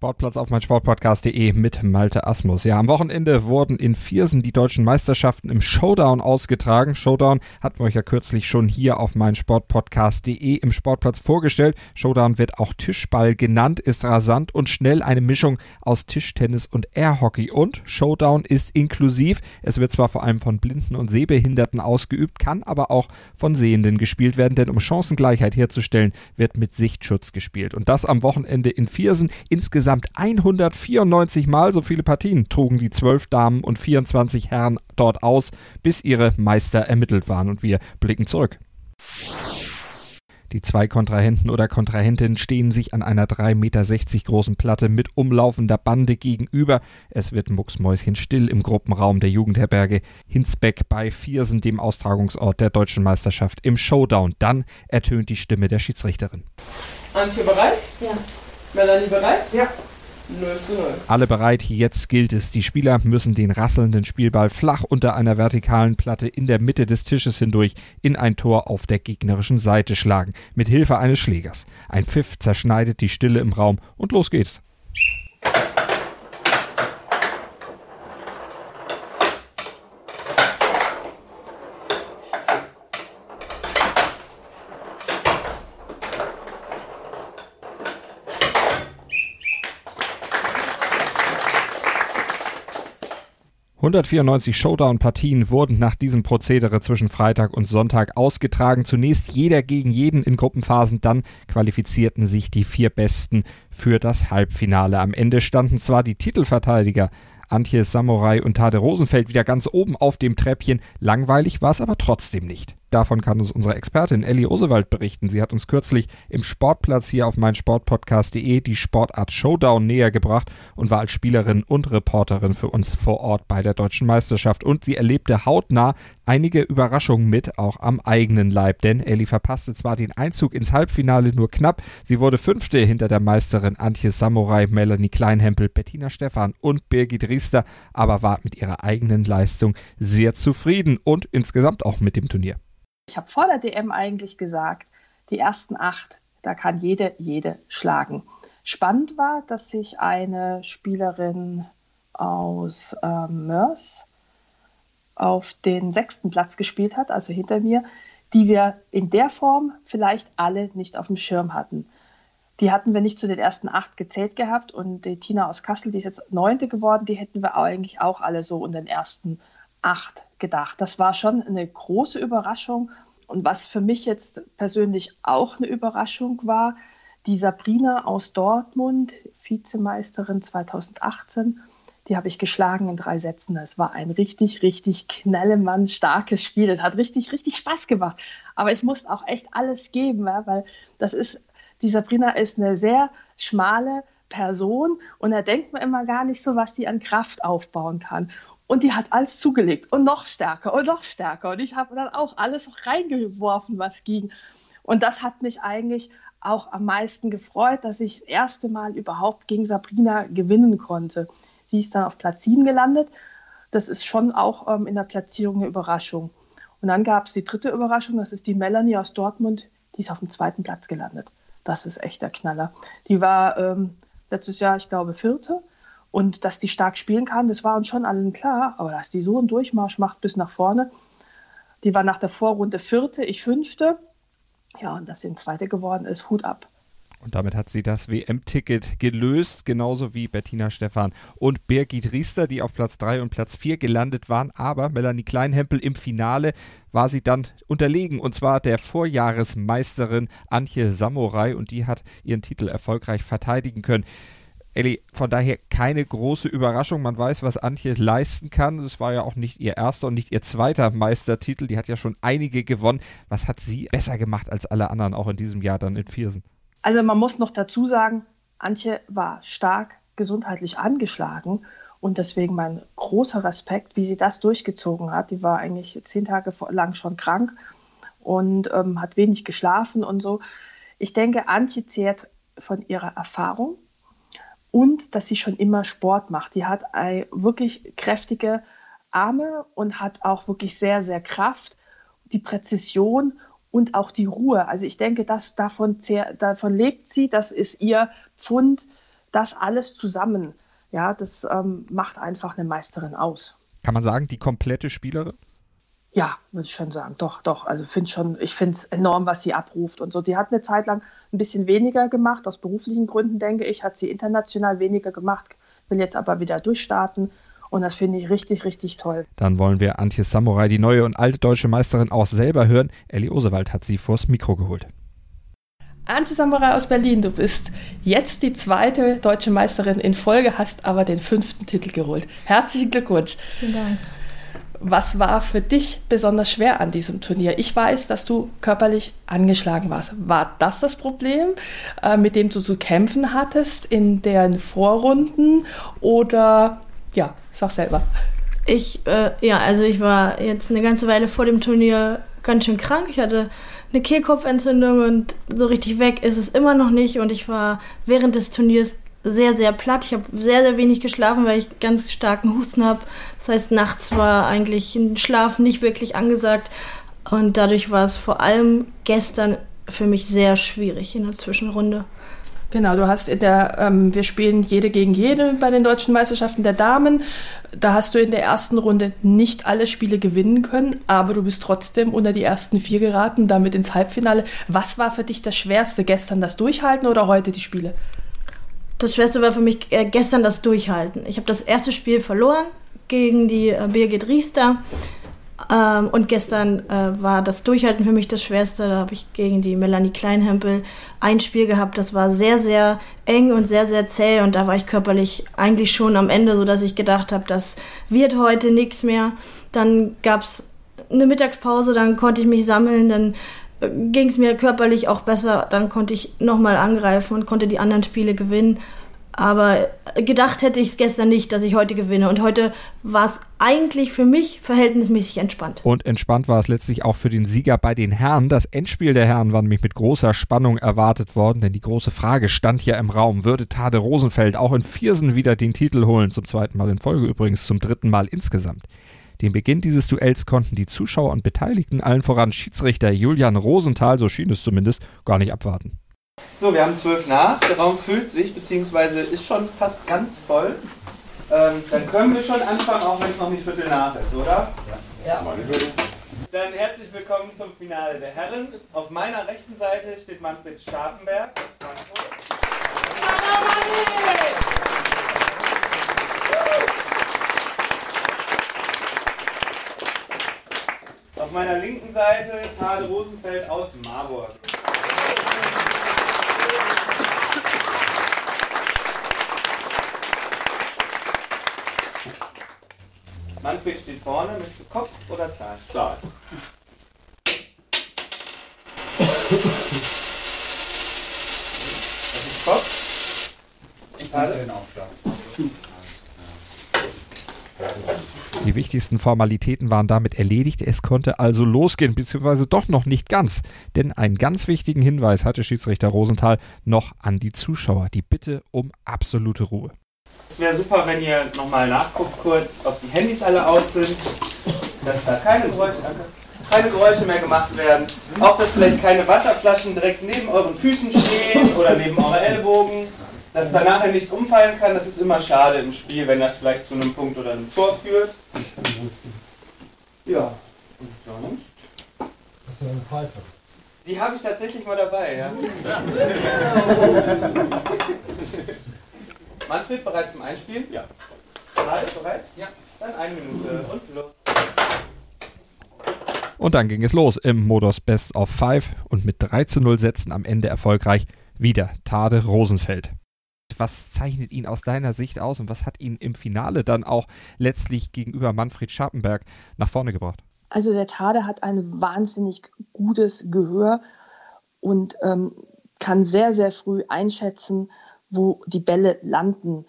Sportplatz auf mein Sportpodcast.de mit Malte Asmus. Ja, am Wochenende wurden in Viersen die deutschen Meisterschaften im Showdown ausgetragen. Showdown hatten wir euch ja kürzlich schon hier auf mein Sportpodcast.de im Sportplatz vorgestellt. Showdown wird auch Tischball genannt, ist rasant und schnell eine Mischung aus Tischtennis und Airhockey. Und Showdown ist inklusiv. Es wird zwar vor allem von Blinden und Sehbehinderten ausgeübt, kann aber auch von Sehenden gespielt werden, denn um Chancengleichheit herzustellen, wird mit Sichtschutz gespielt. Und das am Wochenende in Viersen. Insgesamt Insgesamt 194 Mal so viele Partien trugen die 12 Damen und 24 Herren dort aus, bis ihre Meister ermittelt waren. Und wir blicken zurück. Die zwei Kontrahenten oder Kontrahentinnen stehen sich an einer 3,60 Meter großen Platte mit umlaufender Bande gegenüber. Es wird mucksmäuschenstill im Gruppenraum der Jugendherberge Hinsbeck bei Viersen, dem Austragungsort der deutschen Meisterschaft im Showdown. Dann ertönt die Stimme der Schiedsrichterin. Antje bereit? Ja. Melanie bereit? Ja. 0 zu 0. Alle bereit, jetzt gilt es. Die Spieler müssen den rasselnden Spielball flach unter einer vertikalen Platte in der Mitte des Tisches hindurch in ein Tor auf der gegnerischen Seite schlagen, mit Hilfe eines Schlägers. Ein Pfiff zerschneidet die Stille im Raum und los geht's. 194 Showdown-Partien wurden nach diesem Prozedere zwischen Freitag und Sonntag ausgetragen. Zunächst jeder gegen jeden in Gruppenphasen, dann qualifizierten sich die vier Besten für das Halbfinale. Am Ende standen zwar die Titelverteidiger Antje Samurai und Tade Rosenfeld wieder ganz oben auf dem Treppchen. Langweilig war es aber trotzdem nicht. Davon kann uns unsere Expertin Ellie Osewald berichten. Sie hat uns kürzlich im Sportplatz hier auf meinsportpodcast.de die Sportart Showdown näher gebracht und war als Spielerin und Reporterin für uns vor Ort bei der deutschen Meisterschaft. Und sie erlebte hautnah einige Überraschungen mit, auch am eigenen Leib. Denn Ellie verpasste zwar den Einzug ins Halbfinale nur knapp, sie wurde Fünfte hinter der Meisterin Antje Samurai, Melanie Kleinhempel, Bettina Stephan und Birgit Riester, aber war mit ihrer eigenen Leistung sehr zufrieden und insgesamt auch mit dem Turnier. Ich habe vor der DM eigentlich gesagt, die ersten acht, da kann jede, jede schlagen. Spannend war, dass sich eine Spielerin aus ähm, Mörs auf den sechsten Platz gespielt hat, also hinter mir, die wir in der Form vielleicht alle nicht auf dem Schirm hatten. Die hatten wir nicht zu den ersten acht gezählt gehabt und die Tina aus Kassel, die ist jetzt neunte geworden, die hätten wir eigentlich auch alle so in den ersten acht gedacht. Das war schon eine große Überraschung. Und was für mich jetzt persönlich auch eine Überraschung war, die Sabrina aus Dortmund, Vizemeisterin 2018, die habe ich geschlagen in drei Sätzen. Es war ein richtig, richtig knallemann starkes Spiel. Es hat richtig, richtig Spaß gemacht. Aber ich musste auch echt alles geben, weil das ist, die Sabrina ist eine sehr schmale Person und da denkt man immer gar nicht so, was die an Kraft aufbauen kann. Und die hat alles zugelegt und noch stärker und noch stärker. Und ich habe dann auch alles reingeworfen, was ging. Und das hat mich eigentlich auch am meisten gefreut, dass ich das erste Mal überhaupt gegen Sabrina gewinnen konnte. Die ist dann auf Platz 7 gelandet. Das ist schon auch ähm, in der Platzierung eine Überraschung. Und dann gab es die dritte Überraschung, das ist die Melanie aus Dortmund, die ist auf dem zweiten Platz gelandet. Das ist echt der Knaller. Die war ähm, letztes Jahr, ich glaube, vierte und dass die stark spielen kann, das war uns schon allen klar. Aber dass die so einen Durchmarsch macht bis nach vorne, die war nach der Vorrunde vierte, ich fünfte. Ja, und dass sie ein Zweite geworden ist, Hut ab. Und damit hat sie das WM-Ticket gelöst, genauso wie Bettina Stephan und Birgit Riester, die auf Platz 3 und Platz 4 gelandet waren. Aber Melanie Kleinhempel im Finale war sie dann unterlegen, und zwar der Vorjahresmeisterin Antje Samurai, und die hat ihren Titel erfolgreich verteidigen können. Elli, von daher keine große Überraschung. Man weiß, was Antje leisten kann. Es war ja auch nicht ihr erster und nicht ihr zweiter Meistertitel. Die hat ja schon einige gewonnen. Was hat sie besser gemacht als alle anderen auch in diesem Jahr dann in Viersen? Also man muss noch dazu sagen, Antje war stark gesundheitlich angeschlagen und deswegen mein großer Respekt, wie sie das durchgezogen hat. Die war eigentlich zehn Tage lang schon krank und ähm, hat wenig geschlafen und so. Ich denke, Antje zehrt von ihrer Erfahrung und dass sie schon immer Sport macht. Die hat wirklich kräftige Arme und hat auch wirklich sehr, sehr Kraft, die Präzision und auch die Ruhe. Also ich denke, dass davon, davon lebt sie, das ist ihr Pfund, das alles zusammen. Ja, das ähm, macht einfach eine Meisterin aus. Kann man sagen, die komplette Spielerin? Ja, würde ich schon sagen. Doch, doch. Also find schon, ich finde es enorm, was sie abruft und so. Die hat eine Zeit lang ein bisschen weniger gemacht, aus beruflichen Gründen, denke ich, hat sie international weniger gemacht, will jetzt aber wieder durchstarten. Und das finde ich richtig, richtig toll. Dann wollen wir Antje Samurai, die neue und alte deutsche Meisterin, auch selber hören. Ellie Osewald hat sie vors Mikro geholt. Antje Samurai aus Berlin, du bist jetzt die zweite deutsche Meisterin in Folge, hast aber den fünften Titel geholt. Herzlichen Glückwunsch. Vielen Dank. Was war für dich besonders schwer an diesem Turnier? Ich weiß, dass du körperlich angeschlagen warst. War das das Problem, äh, mit dem du zu kämpfen hattest in den Vorrunden? Oder ja, sag selber. Ich, äh, ja, also ich war jetzt eine ganze Weile vor dem Turnier ganz schön krank. Ich hatte eine Kehlkopfentzündung und so richtig weg ist es immer noch nicht. Und ich war während des Turniers sehr, sehr platt. Ich habe sehr, sehr wenig geschlafen, weil ich ganz starken Husten habe. Das heißt, nachts war eigentlich ein Schlaf nicht wirklich angesagt. Und dadurch war es vor allem gestern für mich sehr schwierig in der Zwischenrunde. Genau, du hast in der, ähm, wir spielen jede gegen jede bei den deutschen Meisterschaften der Damen. Da hast du in der ersten Runde nicht alle Spiele gewinnen können, aber du bist trotzdem unter die ersten vier geraten, damit ins Halbfinale. Was war für dich das Schwerste? Gestern das Durchhalten oder heute die Spiele? Das Schwerste war für mich äh, gestern das Durchhalten. Ich habe das erste Spiel verloren gegen die äh, Birgit Riester. Ähm, und gestern äh, war das Durchhalten für mich das Schwerste. Da habe ich gegen die Melanie Kleinhempel ein Spiel gehabt. Das war sehr, sehr eng und sehr, sehr zäh. Und da war ich körperlich eigentlich schon am Ende, sodass ich gedacht habe, das wird heute nichts mehr. Dann gab es eine Mittagspause, dann konnte ich mich sammeln, dann ging es mir körperlich auch besser. Dann konnte ich nochmal angreifen und konnte die anderen Spiele gewinnen. Aber gedacht hätte ich es gestern nicht, dass ich heute gewinne. Und heute war es eigentlich für mich verhältnismäßig entspannt. Und entspannt war es letztlich auch für den Sieger bei den Herren. Das Endspiel der Herren war nämlich mit großer Spannung erwartet worden, denn die große Frage stand ja im Raum. Würde Tade Rosenfeld auch in Viersen wieder den Titel holen? Zum zweiten Mal in Folge übrigens, zum dritten Mal insgesamt. Den Beginn dieses Duells konnten die Zuschauer und Beteiligten, allen voran Schiedsrichter Julian Rosenthal, so schien es zumindest, gar nicht abwarten. So, wir haben zwölf nach, der Raum füllt sich, beziehungsweise ist schon fast ganz voll. Ähm, dann können wir schon anfangen, auch wenn es noch nicht Viertel nach ist, oder? Ja. Dann herzlich willkommen zum Finale der Herren. Auf meiner rechten Seite steht Manfred Starkenberg aus Frankfurt. Auf meiner linken Seite Tade Rosenfeld aus Marburg. Manfred steht vorne. Du Kopf oder Zahl? Zahl. Das ist Kopf. Ich bin für den Aufschlag. Die wichtigsten Formalitäten waren damit erledigt. Es konnte also losgehen, beziehungsweise doch noch nicht ganz. Denn einen ganz wichtigen Hinweis hatte Schiedsrichter Rosenthal noch an die Zuschauer. Die Bitte um absolute Ruhe. Es wäre super, wenn ihr nochmal nachguckt kurz, ob die Handys alle aus sind, dass da keine Geräusche, keine Geräusche mehr gemacht werden, auch dass vielleicht keine Wasserflaschen direkt neben euren Füßen stehen oder neben eure Ellbogen dass da nachher nichts umfallen kann, das ist immer schade im Spiel, wenn das vielleicht zu einem Punkt oder einem Tor führt. Ja, und sonst? Hast du eine Pfeife? Die habe ich tatsächlich mal dabei, ja. Manfred, bereit zum Einspielen? Ja. Zeit, bereit? Ja. Dann eine Minute und los. Und dann ging es los im Modus Best of Five und mit 3 zu 0 Sätzen am Ende erfolgreich wieder Tade Rosenfeld was zeichnet ihn aus deiner Sicht aus und was hat ihn im Finale dann auch letztlich gegenüber Manfred Scharpenberg nach vorne gebracht? Also der Tade hat ein wahnsinnig gutes Gehör und ähm, kann sehr, sehr früh einschätzen, wo die Bälle landen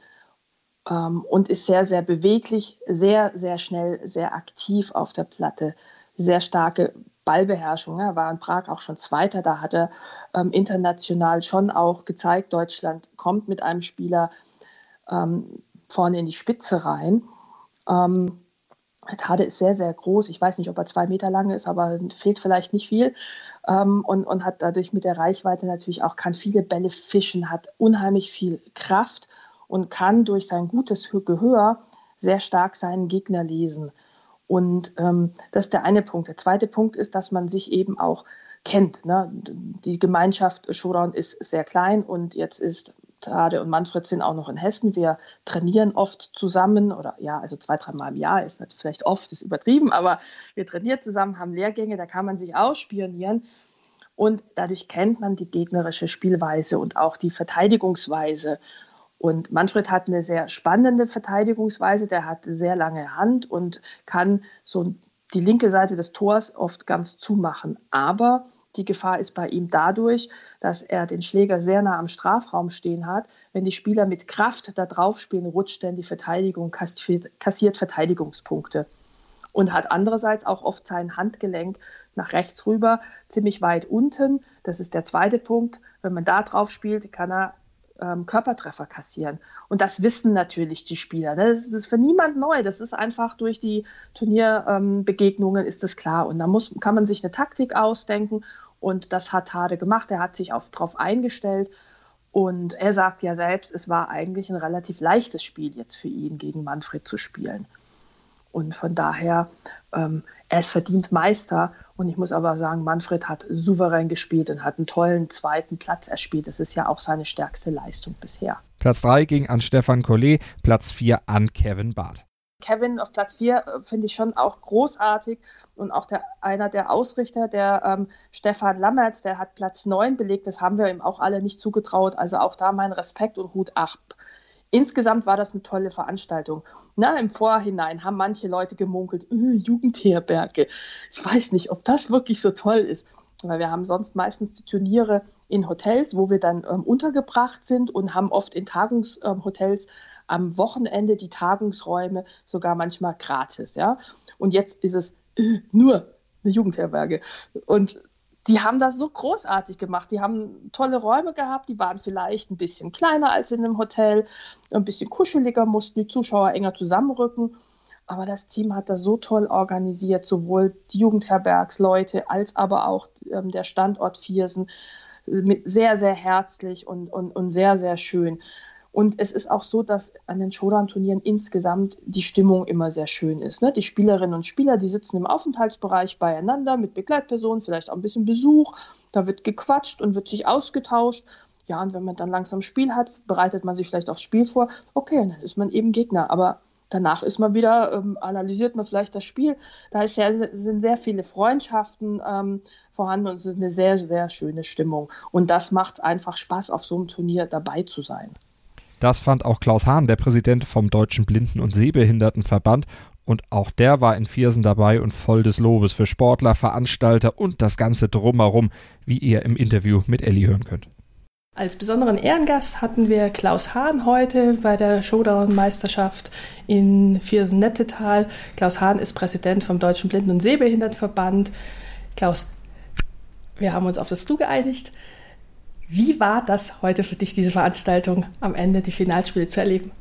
ähm, und ist sehr, sehr beweglich, sehr, sehr schnell, sehr aktiv auf der Platte, sehr starke Ballbeherrschung. Er war in Prag auch schon Zweiter. Da hat er ähm, international schon auch gezeigt, Deutschland kommt mit einem Spieler ähm, vorne in die Spitze rein. Ähm, Tade ist sehr, sehr groß. Ich weiß nicht, ob er zwei Meter lang ist, aber fehlt vielleicht nicht viel. Ähm, und, und hat dadurch mit der Reichweite natürlich auch, kann viele Bälle fischen, hat unheimlich viel Kraft und kann durch sein gutes Gehör sehr stark seinen Gegner lesen. Und ähm, das ist der eine Punkt. Der zweite Punkt ist, dass man sich eben auch kennt. Ne? Die Gemeinschaft Showdown ist sehr klein und jetzt ist Tade und Manfred sind auch noch in Hessen. Wir trainieren oft zusammen oder ja, also zwei, dreimal im Jahr ist das vielleicht oft, ist übertrieben, aber wir trainieren zusammen, haben Lehrgänge, da kann man sich ausspionieren. Und dadurch kennt man die gegnerische Spielweise und auch die Verteidigungsweise. Und Manfred hat eine sehr spannende Verteidigungsweise, der hat sehr lange Hand und kann so die linke Seite des Tors oft ganz zumachen. Aber die Gefahr ist bei ihm dadurch, dass er den Schläger sehr nah am Strafraum stehen hat. Wenn die Spieler mit Kraft da drauf spielen, rutscht dann die Verteidigung, kassiert Verteidigungspunkte. Und hat andererseits auch oft sein Handgelenk nach rechts rüber, ziemlich weit unten. Das ist der zweite Punkt. Wenn man da drauf spielt, kann er ähm, Körpertreffer kassieren. Und das wissen natürlich die Spieler. Ne? Das ist für niemand neu. Das ist einfach durch die Turnierbegegnungen ähm, ist das klar. Und da muss, kann man sich eine Taktik ausdenken. Und das hat Hade gemacht. Er hat sich darauf eingestellt. Und er sagt ja selbst, es war eigentlich ein relativ leichtes Spiel jetzt für ihn, gegen Manfred zu spielen. Und von daher, ähm, er ist verdient Meister. Und ich muss aber sagen, Manfred hat souverän gespielt und hat einen tollen zweiten Platz erspielt. Das ist ja auch seine stärkste Leistung bisher. Platz 3 ging an Stefan Collet, Platz 4 an Kevin Barth. Kevin auf Platz 4 äh, finde ich schon auch großartig und auch der, einer der Ausrichter, der ähm, Stefan Lammertz, der hat Platz 9 belegt. Das haben wir ihm auch alle nicht zugetraut. Also auch da mein Respekt und Hut ab. Insgesamt war das eine tolle Veranstaltung. Na, Im Vorhinein haben manche Leute gemunkelt, äh, Jugendherberge. Ich weiß nicht, ob das wirklich so toll ist, weil wir haben sonst meistens die Turniere in Hotels, wo wir dann ähm, untergebracht sind und haben oft in Tagungshotels ähm, am Wochenende die Tagungsräume sogar manchmal gratis. Ja? Und jetzt ist es äh, nur eine Jugendherberge. Und die haben das so großartig gemacht. Die haben tolle Räume gehabt, die waren vielleicht ein bisschen kleiner als in einem Hotel, ein bisschen kuscheliger, mussten die Zuschauer enger zusammenrücken. Aber das Team hat das so toll organisiert, sowohl die Jugendherbergsleute als aber auch ähm, der Standort Viersen. Sehr, sehr herzlich und, und, und sehr, sehr schön. Und es ist auch so, dass an den Showdown-Turnieren insgesamt die Stimmung immer sehr schön ist. Ne? Die Spielerinnen und Spieler, die sitzen im Aufenthaltsbereich beieinander mit Begleitpersonen, vielleicht auch ein bisschen Besuch. Da wird gequatscht und wird sich ausgetauscht. Ja, und wenn man dann langsam Spiel hat, bereitet man sich vielleicht aufs Spiel vor. Okay, dann ist man eben Gegner. Aber danach ist man wieder, ähm, analysiert man vielleicht das Spiel. Da ist sehr, sind sehr viele Freundschaften ähm, vorhanden und es ist eine sehr, sehr schöne Stimmung. Und das macht einfach Spaß, auf so einem Turnier dabei zu sein. Das fand auch Klaus Hahn, der Präsident vom Deutschen Blinden- und Sehbehindertenverband. Und auch der war in Viersen dabei und voll des Lobes für Sportler, Veranstalter und das Ganze drumherum, wie ihr im Interview mit Elli hören könnt. Als besonderen Ehrengast hatten wir Klaus Hahn heute bei der Showdown-Meisterschaft in Viersen-Nettetal. Klaus Hahn ist Präsident vom Deutschen Blinden- und Sehbehindertenverband. Klaus, wir haben uns auf das Du geeinigt. Wie war das heute für dich, diese Veranstaltung, am Ende die Finalspiele zu erleben?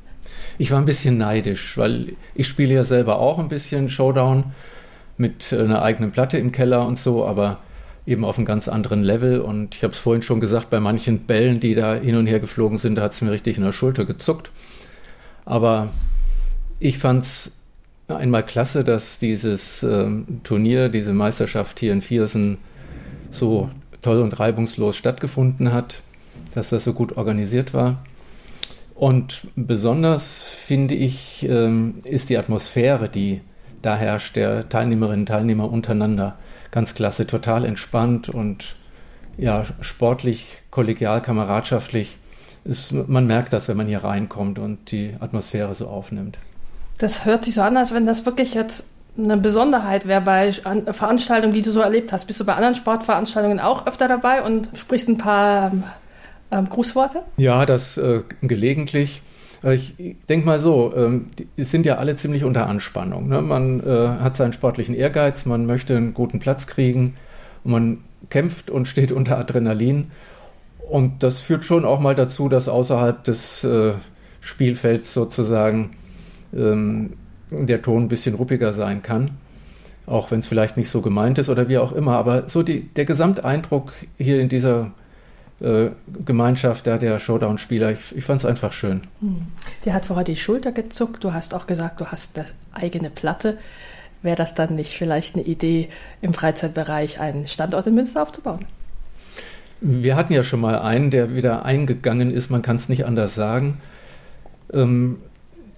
Ich war ein bisschen neidisch, weil ich spiele ja selber auch ein bisschen Showdown mit einer eigenen Platte im Keller und so, aber eben auf einem ganz anderen Level. Und ich habe es vorhin schon gesagt, bei manchen Bällen, die da hin und her geflogen sind, da hat es mir richtig in der Schulter gezuckt. Aber ich fand es einmal klasse, dass dieses ähm, Turnier, diese Meisterschaft hier in Viersen so toll und reibungslos stattgefunden hat, dass das so gut organisiert war. Und besonders finde ich, ähm, ist die Atmosphäre, die da herrscht, der Teilnehmerinnen und Teilnehmer untereinander ganz klasse, total entspannt und ja, sportlich, kollegial, kameradschaftlich. Ist, man merkt das, wenn man hier reinkommt und die Atmosphäre so aufnimmt. Das hört sich so an, als wenn das wirklich jetzt eine Besonderheit wäre bei Veranstaltungen, die du so erlebt hast. Bist du bei anderen Sportveranstaltungen auch öfter dabei und sprichst ein paar ähm, Grußworte? Ja, das äh, gelegentlich. Äh, ich denke mal so, ähm, die sind ja alle ziemlich unter Anspannung. Ne? Man äh, hat seinen sportlichen Ehrgeiz, man möchte einen guten Platz kriegen man kämpft und steht unter Adrenalin. Und das führt schon auch mal dazu, dass außerhalb des äh, Spielfelds sozusagen ähm, der Ton ein bisschen ruppiger sein kann. Auch wenn es vielleicht nicht so gemeint ist oder wie auch immer. Aber so die, der Gesamteindruck hier in dieser äh, Gemeinschaft da der Showdown-Spieler, ich, ich fand es einfach schön. Hm. Dir hat vorher die Schulter gezuckt. Du hast auch gesagt, du hast eine eigene Platte. Wäre das dann nicht vielleicht eine Idee, im Freizeitbereich einen Standort in Münster aufzubauen? Wir hatten ja schon mal einen, der wieder eingegangen ist, man kann es nicht anders sagen. Ähm,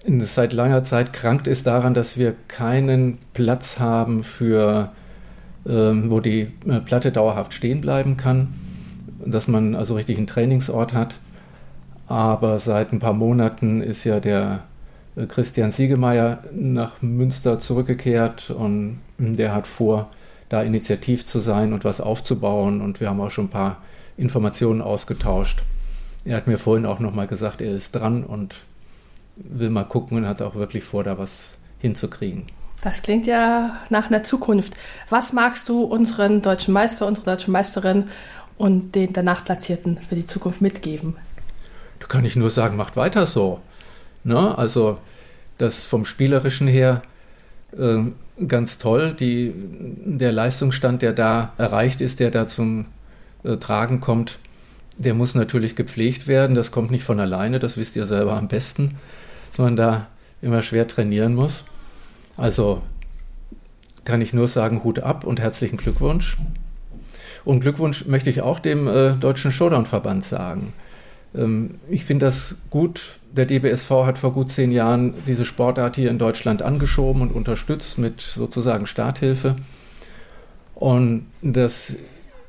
seit langer Zeit krankt ist daran, dass wir keinen Platz haben für, ähm, wo die äh, Platte dauerhaft stehen bleiben kann, dass man also richtig einen Trainingsort hat. Aber seit ein paar Monaten ist ja der äh, Christian Siegemeier nach Münster zurückgekehrt und der hat vor, da initiativ zu sein und was aufzubauen. Und wir haben auch schon ein paar Informationen ausgetauscht. Er hat mir vorhin auch nochmal gesagt, er ist dran und will mal gucken und hat auch wirklich vor, da was hinzukriegen. Das klingt ja nach einer Zukunft. Was magst du unseren deutschen Meister, unserer deutschen Meisterin und den danach Platzierten für die Zukunft mitgeben? Da kann ich nur sagen, macht weiter so. Ne? Also das vom Spielerischen her äh, ganz toll. Die, der Leistungsstand, der da erreicht ist, der da zum äh, Tragen kommt, der muss natürlich gepflegt werden. Das kommt nicht von alleine, das wisst ihr selber am besten, dass man da immer schwer trainieren muss. Also kann ich nur sagen, Hut ab und herzlichen Glückwunsch. Und Glückwunsch möchte ich auch dem äh, Deutschen Showdown-Verband sagen. Ähm, ich finde das gut. Der DBSV hat vor gut zehn Jahren diese Sportart hier in Deutschland angeschoben und unterstützt mit sozusagen Starthilfe. Und das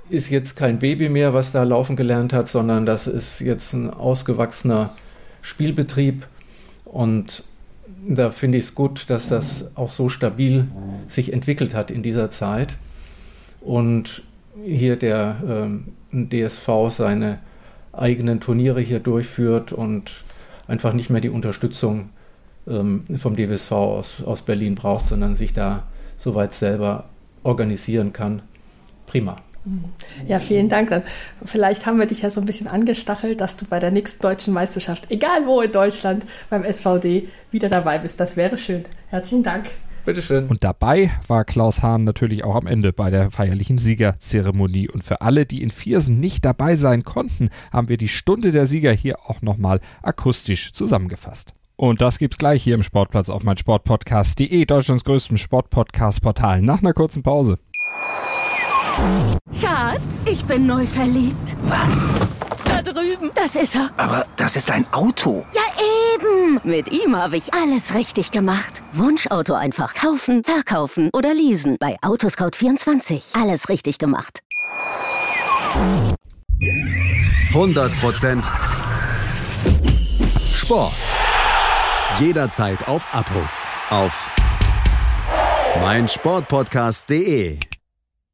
ist jetzt kein Baby mehr, was da laufen gelernt hat, sondern das ist jetzt ein ausgewachsener Spielbetrieb. Und da finde ich es gut, dass das auch so stabil sich entwickelt hat in dieser Zeit. Und hier der ähm, DSV seine eigenen Turniere hier durchführt und einfach nicht mehr die Unterstützung ähm, vom DBSV aus, aus Berlin braucht, sondern sich da soweit selber organisieren kann. Prima. Ja, vielen Dank. Vielleicht haben wir dich ja so ein bisschen angestachelt, dass du bei der nächsten deutschen Meisterschaft, egal wo in Deutschland, beim SVD wieder dabei bist. Das wäre schön. Herzlichen Dank. Bitteschön. Und dabei war Klaus Hahn natürlich auch am Ende bei der feierlichen Siegerzeremonie. Und für alle, die in Viersen nicht dabei sein konnten, haben wir die Stunde der Sieger hier auch nochmal akustisch zusammengefasst. Und das gibt's gleich hier im Sportplatz auf mein Sportpodcast.de, Deutschlands größtem Sportpodcast-Portal, nach einer kurzen Pause. Schatz, ich bin neu verliebt. Was? Da drüben. Das ist er. Aber das ist ein Auto. Ja, eben. Mit ihm habe ich alles richtig gemacht. Wunschauto einfach kaufen, verkaufen oder leasen. Bei Autoscout24. Alles richtig gemacht. 100% Sport. Jederzeit auf Abruf. Auf meinsportpodcast.de.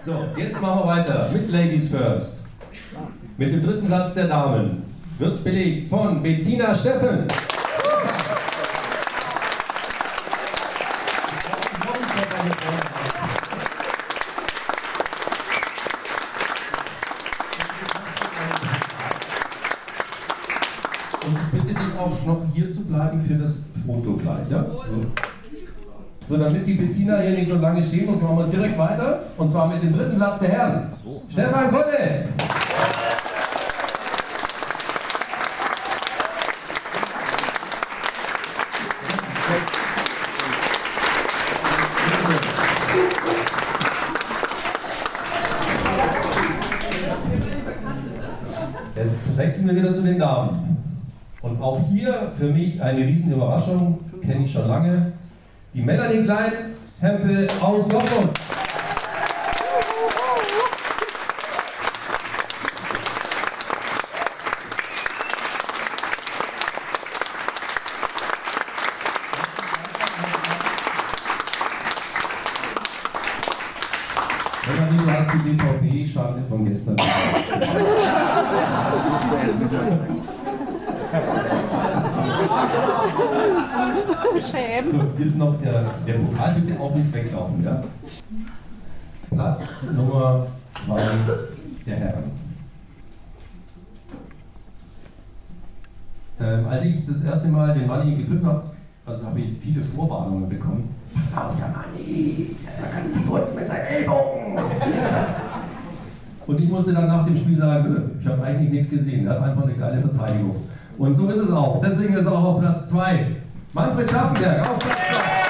So, jetzt machen wir weiter mit Ladies First. Mit dem dritten Platz der Damen wird belegt von Bettina Steffen. Und ich bitte dich auch noch hier zu bleiben für das Foto gleich. Ja? So. So, damit die Bettina hier nicht so lange stehen muss, machen wir direkt weiter. Und zwar mit dem dritten Platz der Herren. Stefan Kollet. Jetzt wechseln wir wieder zu den Damen. Und auch hier für mich eine riesen Überraschung, kenne ich schon lange. Die Melanie Klein Hempel aus Dortmund. Melanie, du hast die BVB-Schande von gestern. So, hier ist noch der, der Pokal, bitte weglaufen. Ja? Platz Nummer 2 der Herren. Ähm, als ich das erste Mal den Manni geführt habe, also habe ich viele Vorwarnungen bekommen. Pass auf, der Manni, da kann die Wurst mit seinen Ellbogen. Und ich musste dann nach dem Spiel sagen, ich habe eigentlich nichts gesehen. Er hat einfach eine geile Verteidigung. Und so ist es auch. Deswegen ist er auch auf Platz 2. Manfred Schaffenberg auf Platz 2.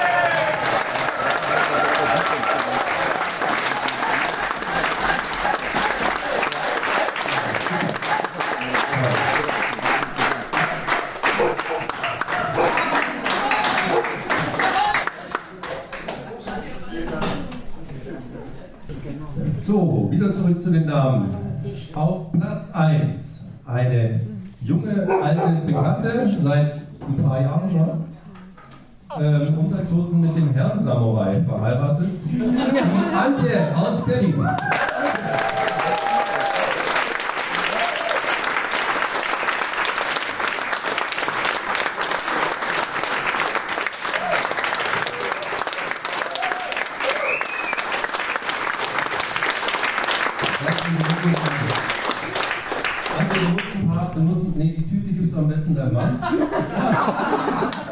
So, wieder zurück zu den Damen. Auf Platz 1 eine junge, alte Bekannte, seit ein paar Jahren schon. Ähm, unter Kursen mit dem Herrn Samurai verheiratet. Antje aus Berlin. Antje, du musst ein paar, du musst, nee, die Tüte gibst du am besten deinem Mann.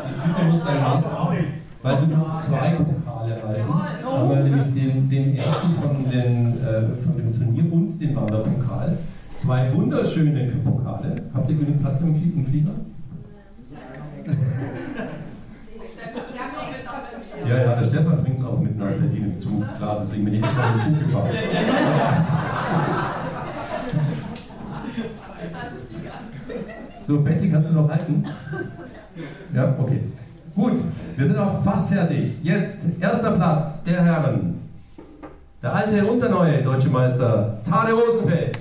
Die Tüte muss dein Mann haben, weil du musst zwei Pokale halten. Einmal nämlich den, den ersten von, den, äh, von dem Turnier und den Wanderpokal. Zwei wunderschöne Pokale. Habt ihr genug Flieger? Ja, ja, der Stefan bringt es auch mit nach Berlin im Zug. Klar, deswegen bin ich extra im Zug gefahren. So, Betty, kannst du noch halten? Ja, okay. Gut, wir sind auch fast fertig. Jetzt erster Platz der Herren. Der alte und der neue deutsche Meister, Tade Rosenfeld.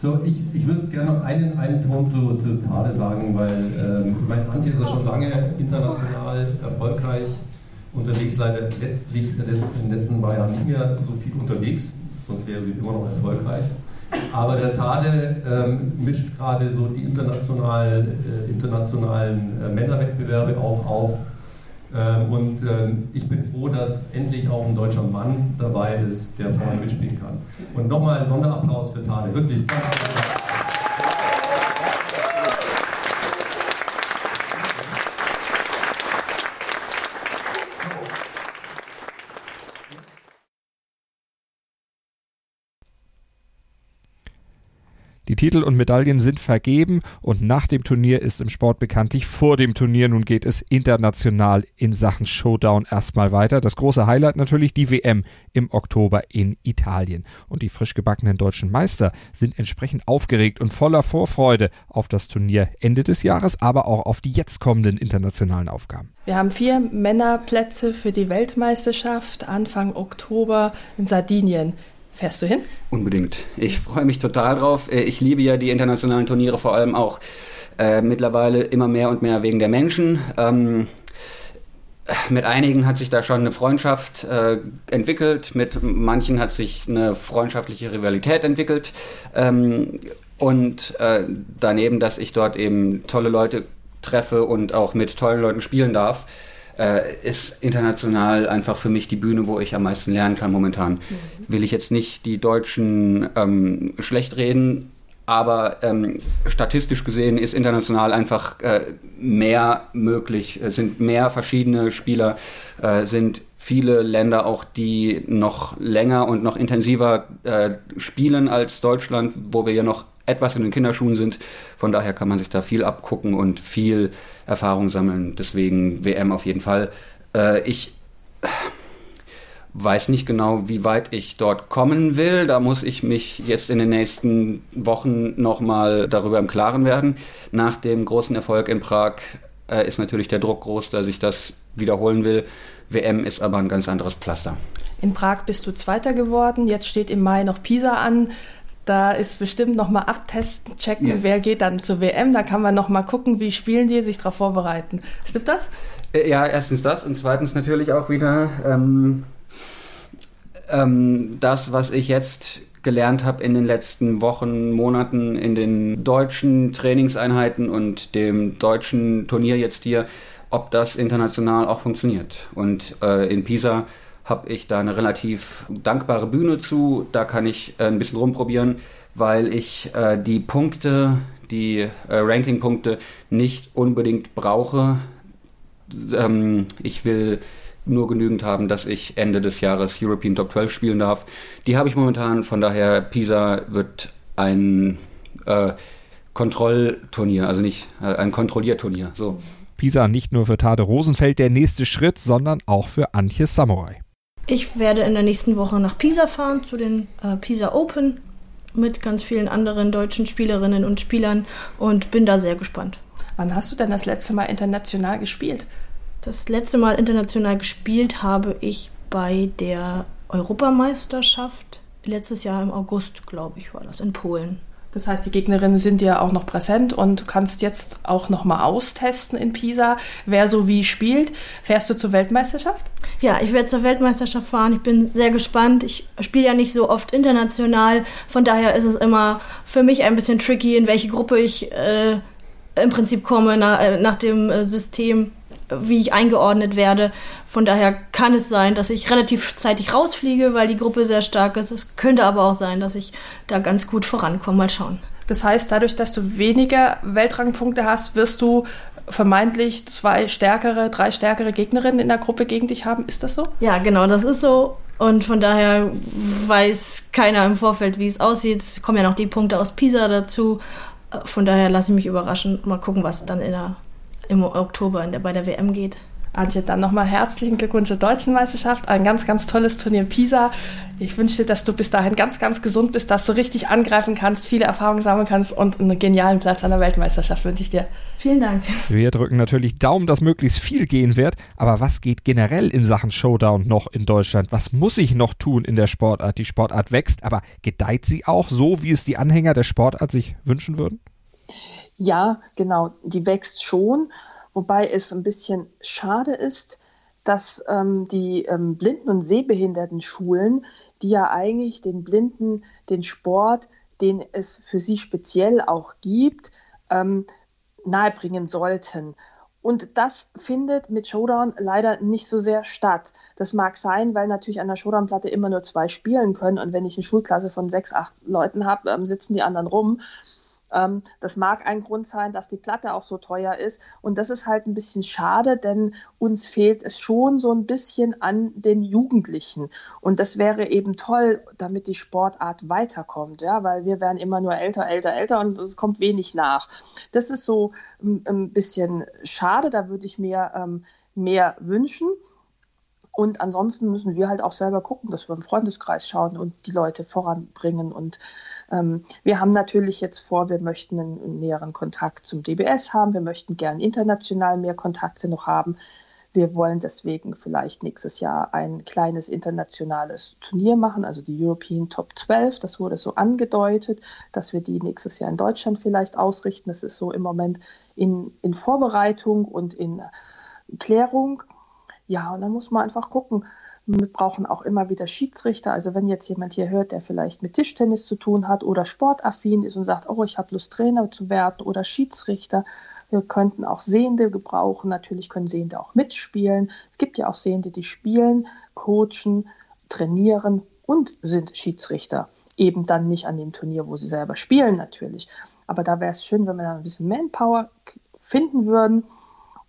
So, ich, ich würde gerne noch einen, einen Ton zu, zu Tade sagen, weil ähm, ich meine, Antje ist ja schon lange international erfolgreich unterwegs, leider letztlich in den letzten paar Jahren nicht mehr so viel unterwegs, sonst wäre sie immer noch erfolgreich. Aber der Tade ähm, mischt gerade so die international, äh, internationalen äh, Männerwettbewerbe auch auf. Ähm, und ähm, ich bin froh, dass endlich auch ein deutscher Mann dabei ist, der vorne mitspielen kann. Und nochmal ein Sonderapplaus für Tade. Wirklich. Danke. Die Titel und Medaillen sind vergeben und nach dem Turnier ist im Sport bekanntlich vor dem Turnier. Nun geht es international in Sachen Showdown erstmal weiter. Das große Highlight natürlich die WM im Oktober in Italien. Und die frisch gebackenen deutschen Meister sind entsprechend aufgeregt und voller Vorfreude auf das Turnier Ende des Jahres, aber auch auf die jetzt kommenden internationalen Aufgaben. Wir haben vier Männerplätze für die Weltmeisterschaft Anfang Oktober in Sardinien. Fährst du hin? Unbedingt. Ich freue mich total drauf. Äh, Ich liebe ja die internationalen Turniere vor allem auch äh, mittlerweile immer mehr und mehr wegen der Menschen. Ähm, mit einigen hat sich da schon eine Freundschaft äh, entwickelt, mit manchen hat sich eine freundschaftliche Rivalität entwickelt. Ähm, und äh, daneben, dass ich dort eben tolle Leute treffe und auch mit tollen Leuten spielen darf, äh, ist international einfach für mich die Bühne, wo ich am meisten lernen kann momentan. Will ich jetzt nicht die Deutschen ähm, schlecht reden, aber ähm, statistisch gesehen ist international einfach äh, mehr möglich, es sind mehr verschiedene Spieler, äh, sind viele Länder auch, die noch länger und noch intensiver äh, spielen als Deutschland, wo wir ja noch etwas in den Kinderschuhen sind. Von daher kann man sich da viel abgucken und viel Erfahrung sammeln. Deswegen WM auf jeden Fall. Äh, ich weiß nicht genau, wie weit ich dort kommen will. Da muss ich mich jetzt in den nächsten Wochen nochmal darüber im Klaren werden. Nach dem großen Erfolg in Prag äh, ist natürlich der Druck groß, dass ich das wiederholen will. WM ist aber ein ganz anderes Pflaster. In Prag bist du Zweiter geworden. Jetzt steht im Mai noch Pisa an. Da ist bestimmt nochmal abtesten, checken, ja. wer geht dann zur WM. Da kann man nochmal gucken, wie spielen die, sich darauf vorbereiten. Stimmt das? Äh, ja, erstens das und zweitens natürlich auch wieder ähm, ähm, das, was ich jetzt gelernt habe in den letzten Wochen, Monaten in den deutschen Trainingseinheiten und dem deutschen Turnier jetzt hier, ob das international auch funktioniert. Und äh, in Pisa habe ich da eine relativ dankbare Bühne zu. Da kann ich äh, ein bisschen rumprobieren, weil ich äh, die Punkte, die äh, Ranking-Punkte nicht unbedingt brauche. Ähm, ich will nur genügend haben, dass ich Ende des Jahres European Top 12 spielen darf. Die habe ich momentan, von daher Pisa wird ein äh, Kontrollturnier, also nicht äh, ein Kontrollierturnier. So. Pisa nicht nur für Tade Rosenfeld der nächste Schritt, sondern auch für Antje Samurai. Ich werde in der nächsten Woche nach Pisa fahren zu den äh, Pisa Open mit ganz vielen anderen deutschen Spielerinnen und Spielern und bin da sehr gespannt. Wann hast du denn das letzte Mal international gespielt? Das letzte Mal international gespielt habe ich bei der Europameisterschaft letztes Jahr im August, glaube ich, war das in Polen. Das heißt, die Gegnerinnen sind ja auch noch präsent und du kannst jetzt auch noch mal austesten in Pisa, wer so wie spielt. Fährst du zur Weltmeisterschaft? Ja, ich werde zur Weltmeisterschaft fahren. Ich bin sehr gespannt. Ich spiele ja nicht so oft international. Von daher ist es immer für mich ein bisschen tricky, in welche Gruppe ich äh, im Prinzip komme nach, äh, nach dem äh, System wie ich eingeordnet werde. Von daher kann es sein, dass ich relativ zeitig rausfliege, weil die Gruppe sehr stark ist. Es könnte aber auch sein, dass ich da ganz gut vorankomme. Mal schauen. Das heißt, dadurch, dass du weniger Weltrangpunkte hast, wirst du vermeintlich zwei stärkere, drei stärkere Gegnerinnen in der Gruppe gegen dich haben. Ist das so? Ja, genau, das ist so. Und von daher weiß keiner im Vorfeld, wie es aussieht. Es kommen ja noch die Punkte aus Pisa dazu. Von daher lasse ich mich überraschen. Mal gucken, was dann in der im Oktober in der, bei der WM geht. Antje, dann nochmal herzlichen Glückwunsch zur deutschen Meisterschaft. Ein ganz, ganz tolles Turnier in Pisa. Ich wünsche dir, dass du bis dahin ganz, ganz gesund bist, dass du richtig angreifen kannst, viele Erfahrungen sammeln kannst und einen genialen Platz an der Weltmeisterschaft wünsche ich dir. Vielen Dank. Wir drücken natürlich Daumen, dass möglichst viel gehen wird. Aber was geht generell in Sachen Showdown noch in Deutschland? Was muss ich noch tun in der Sportart? Die Sportart wächst, aber gedeiht sie auch so, wie es die Anhänger der Sportart sich wünschen würden? Ja, genau, die wächst schon, wobei es ein bisschen schade ist, dass ähm, die ähm, Blinden- und Sehbehinderten-Schulen, die ja eigentlich den Blinden den Sport, den es für sie speziell auch gibt, ähm, nahebringen sollten. Und das findet mit Showdown leider nicht so sehr statt. Das mag sein, weil natürlich an der Showdown-Platte immer nur zwei spielen können. Und wenn ich eine Schulklasse von sechs, acht Leuten habe, ähm, sitzen die anderen rum. Ähm, das mag ein Grund sein, dass die Platte auch so teuer ist. Und das ist halt ein bisschen schade, denn uns fehlt es schon so ein bisschen an den Jugendlichen. Und das wäre eben toll, damit die Sportart weiterkommt, ja, weil wir werden immer nur älter, älter, älter und es kommt wenig nach. Das ist so ein bisschen schade, da würde ich mir ähm, mehr wünschen. Und ansonsten müssen wir halt auch selber gucken, dass wir im Freundeskreis schauen und die Leute voranbringen. Und ähm, wir haben natürlich jetzt vor, wir möchten einen, einen, näheren Kontakt zum DBS haben. Wir möchten gern international mehr Kontakte noch haben. Wir wollen deswegen vielleicht nächstes Jahr ein kleines internationales Turnier machen, also die European Top 12. Das wurde so angedeutet, dass wir die nächstes Jahr in Deutschland vielleicht ausrichten. Das ist so im Moment in, in Vorbereitung und in Klärung. Ja, und dann muss man einfach gucken. Wir brauchen auch immer wieder Schiedsrichter. Also wenn jetzt jemand hier hört, der vielleicht mit Tischtennis zu tun hat oder sportaffin ist und sagt, oh, ich habe Lust, Trainer zu werden oder Schiedsrichter. Wir könnten auch Sehende gebrauchen. Natürlich können Sehende auch mitspielen. Es gibt ja auch Sehende, die spielen, coachen, trainieren und sind Schiedsrichter. Eben dann nicht an dem Turnier, wo sie selber spielen, natürlich. Aber da wäre es schön, wenn wir da ein bisschen Manpower finden würden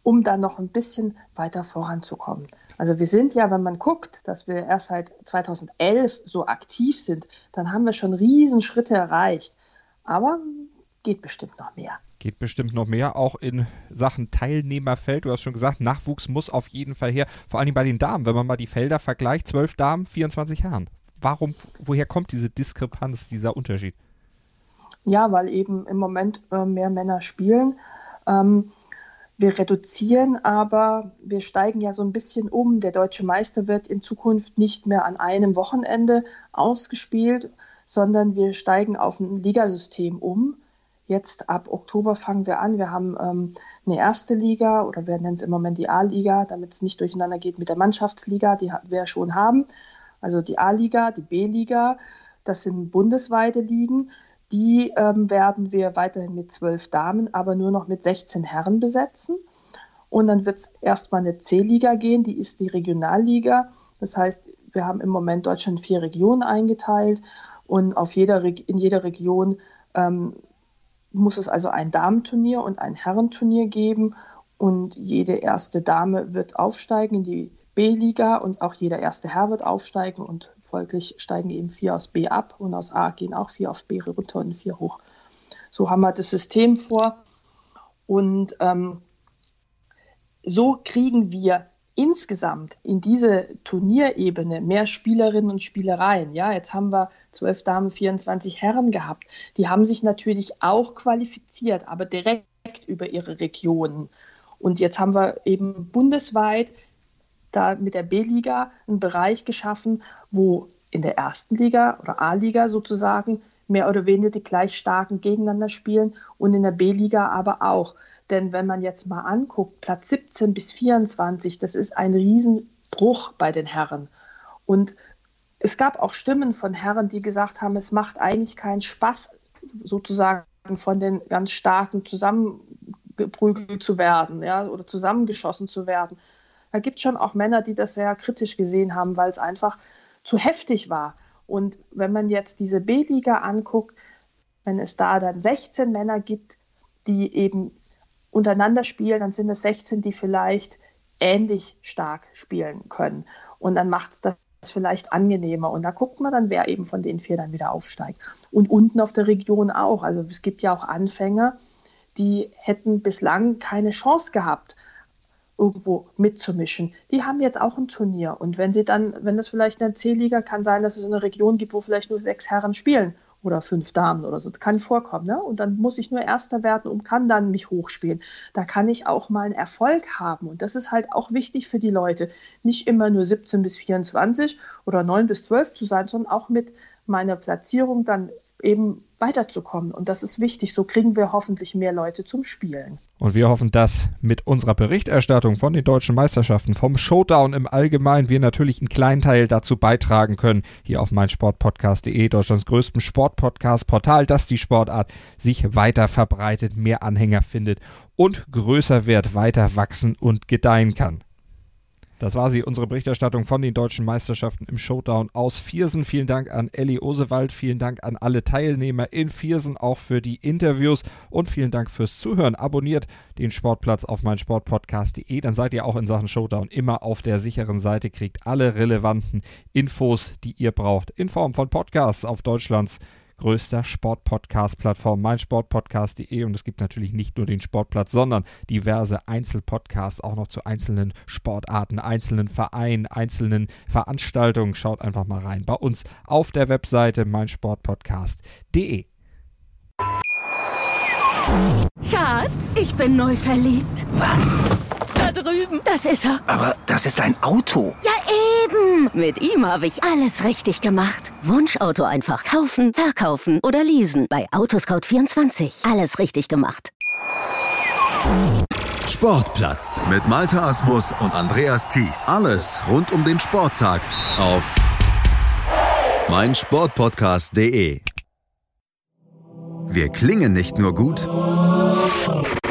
um dann noch ein bisschen weiter voranzukommen. Also wir sind ja, wenn man guckt, dass wir erst seit 2011 so aktiv sind, dann haben wir schon Riesenschritte erreicht. Aber geht bestimmt noch mehr. Geht bestimmt noch mehr, auch in Sachen Teilnehmerfeld. Du hast schon gesagt, Nachwuchs muss auf jeden Fall her. Vor allem bei den Damen, wenn man mal die Felder vergleicht, 12 Damen, 24 Herren. Warum, woher kommt diese Diskrepanz, dieser Unterschied? Ja, weil eben im Moment äh, mehr Männer spielen. Ähm, wir reduzieren aber, wir steigen ja so ein bisschen um. Der deutsche Meister wird in Zukunft nicht mehr an einem Wochenende ausgespielt, sondern wir steigen auf ein Ligasystem um. Jetzt ab Oktober fangen wir an. Wir haben ähm, eine erste Liga oder wir nennen es im Moment die A-Liga, damit es nicht durcheinander geht mit der Mannschaftsliga, die wir schon haben. Also die A-Liga, die B-Liga, das sind bundesweite Ligen. Die ähm, werden wir weiterhin mit zwölf Damen, aber nur noch mit 16 Herren besetzen. Und dann wird es erstmal eine C-Liga gehen, die ist die Regionalliga. Das heißt, wir haben im Moment Deutschland vier Regionen eingeteilt und auf jeder in jeder Region ähm, muss es also ein Damenturnier und ein Herrenturnier geben. Und jede erste Dame wird aufsteigen in die B-Liga und auch jeder erste Herr wird aufsteigen und folglich steigen eben vier aus B ab und aus A gehen auch vier auf B runter und vier hoch. So haben wir das System vor und ähm, so kriegen wir insgesamt in diese Turnierebene mehr Spielerinnen und Spielereien. Ja, jetzt haben wir zwölf Damen, 24 Herren gehabt. Die haben sich natürlich auch qualifiziert, aber direkt über ihre Regionen. Und jetzt haben wir eben bundesweit da mit der B-Liga einen Bereich geschaffen, wo in der ersten Liga oder A-Liga sozusagen mehr oder weniger die gleich starken gegeneinander spielen und in der B-Liga aber auch. Denn wenn man jetzt mal anguckt, Platz 17 bis 24, das ist ein Riesenbruch bei den Herren. Und es gab auch Stimmen von Herren, die gesagt haben, es macht eigentlich keinen Spaß, sozusagen von den ganz Starken zusammengeprügelt zu werden ja, oder zusammengeschossen zu werden. Da gibt es schon auch Männer, die das sehr kritisch gesehen haben, weil es einfach zu heftig war. Und wenn man jetzt diese B-Liga anguckt, wenn es da dann 16 Männer gibt, die eben untereinander spielen, dann sind es 16, die vielleicht ähnlich stark spielen können. Und dann macht es das vielleicht angenehmer. Und da guckt man dann, wer eben von den vier dann wieder aufsteigt. Und unten auf der Region auch. Also es gibt ja auch Anfänger, die hätten bislang keine Chance gehabt irgendwo mitzumischen. Die haben jetzt auch ein Turnier. Und wenn sie dann, wenn das vielleicht in der C-Liga kann sein, dass es eine Region gibt, wo vielleicht nur sechs Herren spielen oder fünf Damen oder so. Das kann vorkommen. Ne? Und dann muss ich nur Erster werden und kann dann mich hochspielen. Da kann ich auch mal einen Erfolg haben. Und das ist halt auch wichtig für die Leute. Nicht immer nur 17 bis 24 oder 9 bis 12 zu sein, sondern auch mit meiner Platzierung dann eben weiterzukommen. Und das ist wichtig. So kriegen wir hoffentlich mehr Leute zum Spielen. Und wir hoffen, dass mit unserer Berichterstattung von den deutschen Meisterschaften, vom Showdown im Allgemeinen, wir natürlich einen kleinen Teil dazu beitragen können, hier auf meinsportpodcast.de, Deutschlands größtem Sportpodcast-Portal, dass die Sportart sich weiter verbreitet, mehr Anhänger findet und größer wird, weiter wachsen und gedeihen kann. Das war sie, unsere Berichterstattung von den deutschen Meisterschaften im Showdown aus Viersen. Vielen Dank an Elli Osewald, vielen Dank an alle Teilnehmer in Viersen, auch für die Interviews und vielen Dank fürs Zuhören. Abonniert den Sportplatz auf meinsportpodcast.de, dann seid ihr auch in Sachen Showdown immer auf der sicheren Seite, kriegt alle relevanten Infos, die ihr braucht, in Form von Podcasts auf Deutschlands größter Sportpodcast-Plattform, meinsportpodcast.de. Und es gibt natürlich nicht nur den Sportplatz, sondern diverse Einzelpodcasts auch noch zu einzelnen Sportarten, einzelnen Vereinen, einzelnen Veranstaltungen. Schaut einfach mal rein bei uns auf der Webseite meinsportpodcast.de. Schatz, ich bin neu verliebt. Was? Drüben. Das ist er. Aber das ist ein Auto. Ja, eben. Mit ihm habe ich alles richtig gemacht. Wunschauto einfach kaufen, verkaufen oder leasen. Bei Autoscout24. Alles richtig gemacht. Sportplatz mit Malta Asmus und Andreas Thies. Alles rund um den Sporttag auf meinsportpodcast.de. Wir klingen nicht nur gut,